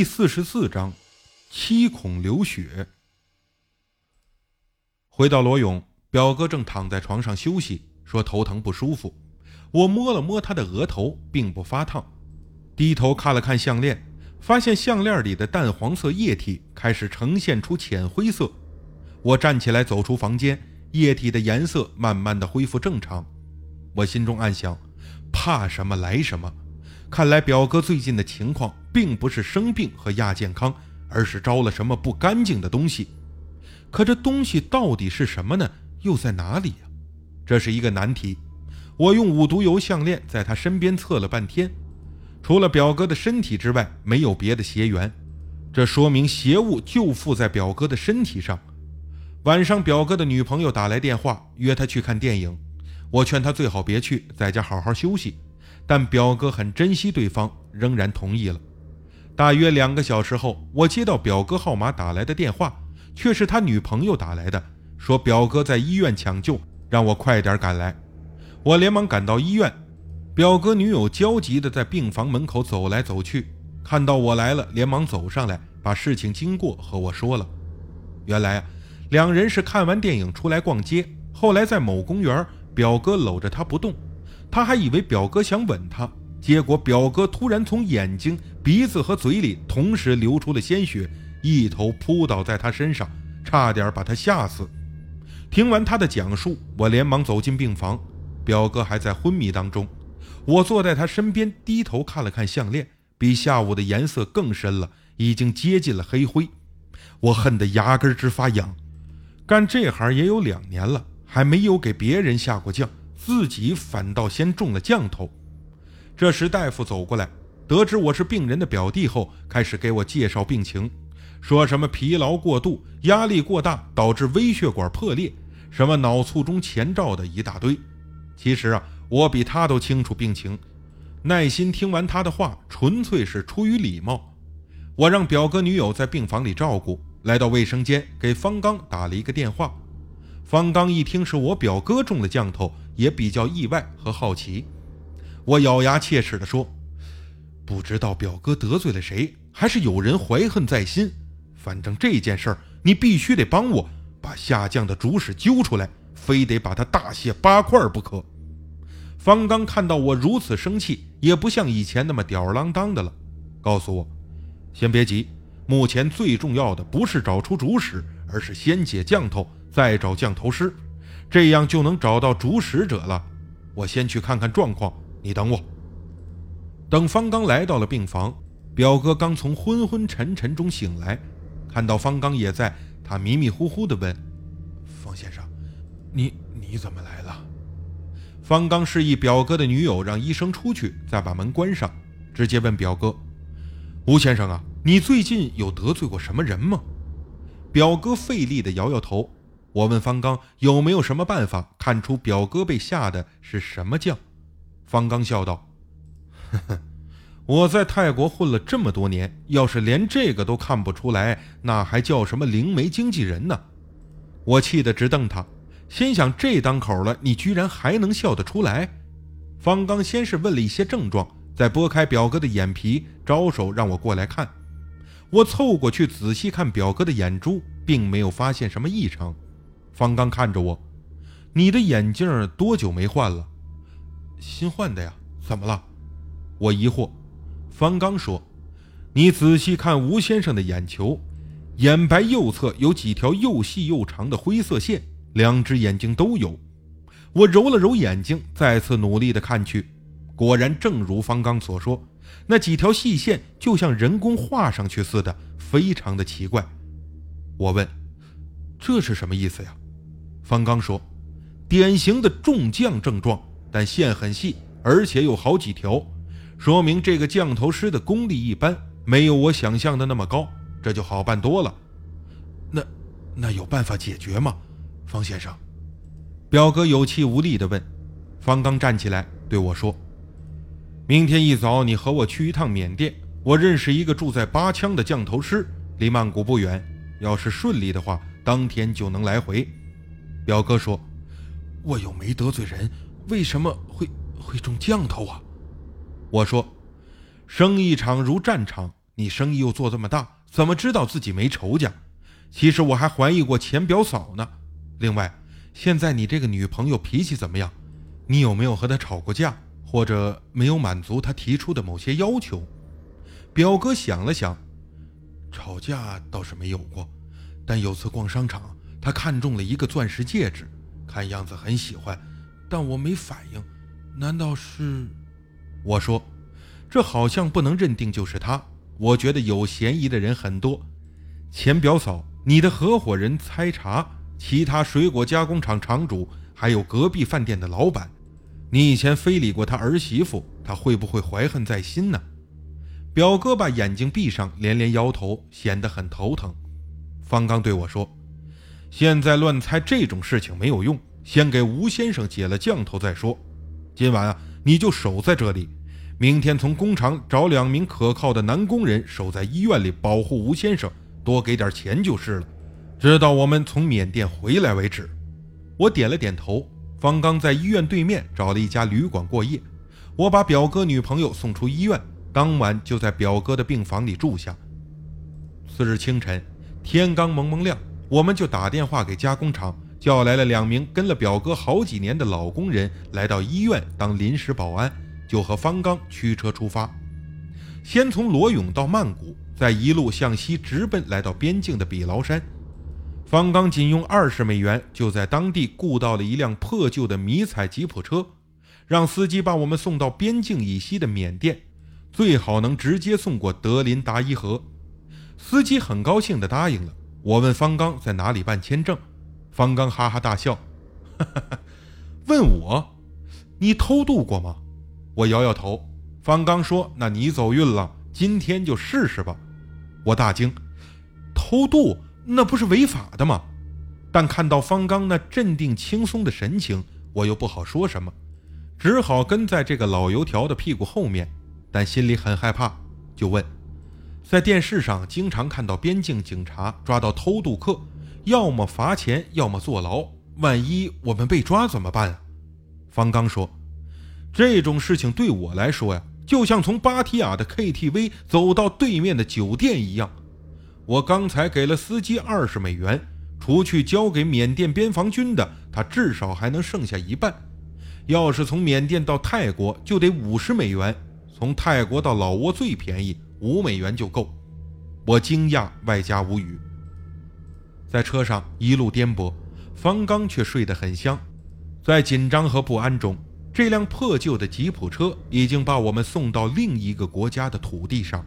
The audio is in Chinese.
第四十四章，七孔流血。回到罗勇，表哥正躺在床上休息，说头疼不舒服。我摸了摸他的额头，并不发烫。低头看了看项链，发现项链里的淡黄色液体开始呈现出浅灰色。我站起来走出房间，液体的颜色慢慢的恢复正常。我心中暗想：怕什么来什么。看来表哥最近的情况并不是生病和亚健康，而是招了什么不干净的东西。可这东西到底是什么呢？又在哪里呀？这是一个难题。我用五毒油项链在他身边测了半天，除了表哥的身体之外，没有别的邪缘。这说明邪物就附在表哥的身体上。晚上，表哥的女朋友打来电话，约他去看电影。我劝他最好别去，在家好好休息。但表哥很珍惜对方，仍然同意了。大约两个小时后，我接到表哥号码打来的电话，却是他女朋友打来的，说表哥在医院抢救，让我快点赶来。我连忙赶到医院，表哥女友焦急地在病房门口走来走去，看到我来了，连忙走上来，把事情经过和我说了。原来啊，两人是看完电影出来逛街，后来在某公园，表哥搂着她不动。他还以为表哥想吻他，结果表哥突然从眼睛、鼻子和嘴里同时流出了鲜血，一头扑倒在他身上，差点把他吓死。听完他的讲述，我连忙走进病房，表哥还在昏迷当中。我坐在他身边，低头看了看项链，比下午的颜色更深了，已经接近了黑灰。我恨得牙根直发痒。干这行也有两年了，还没有给别人下过降。自己反倒先中了降头。这时大夫走过来，得知我是病人的表弟后，开始给我介绍病情，说什么疲劳过度、压力过大导致微血管破裂，什么脑卒中前兆的一大堆。其实啊，我比他都清楚病情，耐心听完他的话，纯粹是出于礼貌。我让表哥女友在病房里照顾，来到卫生间给方刚打了一个电话。方刚一听是我表哥中了降头。也比较意外和好奇，我咬牙切齿地说：“不知道表哥得罪了谁，还是有人怀恨在心。反正这件事儿，你必须得帮我把下降的主使揪出来，非得把他大卸八块不可。”方刚看到我如此生气，也不像以前那么吊儿郎当的了，告诉我：“先别急，目前最重要的不是找出主使，而是先解降头，再找降头师。”这样就能找到主使者了。我先去看看状况，你等我。等方刚来到了病房，表哥刚从昏昏沉沉中醒来，看到方刚也在，他迷迷糊糊地问：“方先生，你你怎么来了？”方刚示意表哥的女友让医生出去，再把门关上，直接问表哥：“吴先生啊，你最近有得罪过什么人吗？”表哥费力地摇摇头。我问方刚有没有什么办法看出表哥被下的是什么将？方刚笑道：“呵呵，我在泰国混了这么多年，要是连这个都看不出来，那还叫什么灵媒经纪人呢？”我气得直瞪他，心想这当口了，你居然还能笑得出来？方刚先是问了一些症状，再拨开表哥的眼皮，招手让我过来看。我凑过去仔细看表哥的眼珠，并没有发现什么异常。方刚看着我，你的眼镜多久没换了？新换的呀。怎么了？我疑惑。方刚说：“你仔细看吴先生的眼球，眼白右侧有几条又细又长的灰色线，两只眼睛都有。”我揉了揉眼睛，再次努力的看去，果然正如方刚所说，那几条细线就像人工画上去似的，非常的奇怪。我问：“这是什么意思呀？”方刚说：“典型的中将症状，但线很细，而且有好几条，说明这个降头师的功力一般，没有我想象的那么高。这就好办多了。那，那有办法解决吗？方先生？”表哥有气无力地问。方刚站起来对我说：“明天一早，你和我去一趟缅甸，我认识一个住在八枪的降头师，离曼谷不远。要是顺利的话，当天就能来回。”表哥说：“我又没得罪人，为什么会会中降头啊？”我说：“生意场如战场，你生意又做这么大，怎么知道自己没仇家？其实我还怀疑过前表嫂呢。另外，现在你这个女朋友脾气怎么样？你有没有和她吵过架，或者没有满足她提出的某些要求？表哥想了想，吵架倒是没有过，但有次逛商场，他看中了一个钻石戒指，看样子很喜欢，但我没反应。难道是？我说，这好像不能认定就是他。我觉得有嫌疑的人很多，前表嫂、你的合伙人猜查、其他水果加工厂厂主，还有隔壁饭店的老板。你以前非礼过他儿媳妇，他会不会怀恨在心呢？表哥把眼睛闭上，连连摇头，显得很头疼。方刚对我说：“现在乱猜这种事情没有用，先给吴先生解了降头再说。今晚啊，你就守在这里。”明天从工厂找两名可靠的男工人守在医院里保护吴先生，多给点钱就是了，直到我们从缅甸回来为止。我点了点头。方刚在医院对面找了一家旅馆过夜，我把表哥女朋友送出医院，当晚就在表哥的病房里住下。次日清晨，天刚蒙蒙亮，我们就打电话给加工厂，叫来了两名跟了表哥好几年的老工人，来到医院当临时保安。就和方刚驱车出发，先从罗勇到曼谷，再一路向西直奔来到边境的比劳山。方刚仅用二十美元就在当地雇到了一辆破旧的迷彩吉普车，让司机把我们送到边境以西的缅甸，最好能直接送过德林达伊河。司机很高兴地答应了。我问方刚在哪里办签证，方刚哈哈大笑，哈哈，问我，你偷渡过吗？我摇摇头，方刚说：“那你走运了，今天就试试吧。”我大惊，偷渡那不是违法的吗？但看到方刚那镇定轻松的神情，我又不好说什么，只好跟在这个老油条的屁股后面，但心里很害怕，就问：“在电视上经常看到边境警察抓到偷渡客，要么罚钱，要么坐牢，万一我们被抓怎么办啊？”方刚说。这种事情对我来说呀，就像从芭提雅的 KTV 走到对面的酒店一样。我刚才给了司机二十美元，除去交给缅甸边防军的，他至少还能剩下一半。要是从缅甸到泰国，就得五十美元；从泰国到老挝最便宜，五美元就够。我惊讶外加无语。在车上一路颠簸，方刚却睡得很香。在紧张和不安中。这辆破旧的吉普车已经把我们送到另一个国家的土地上。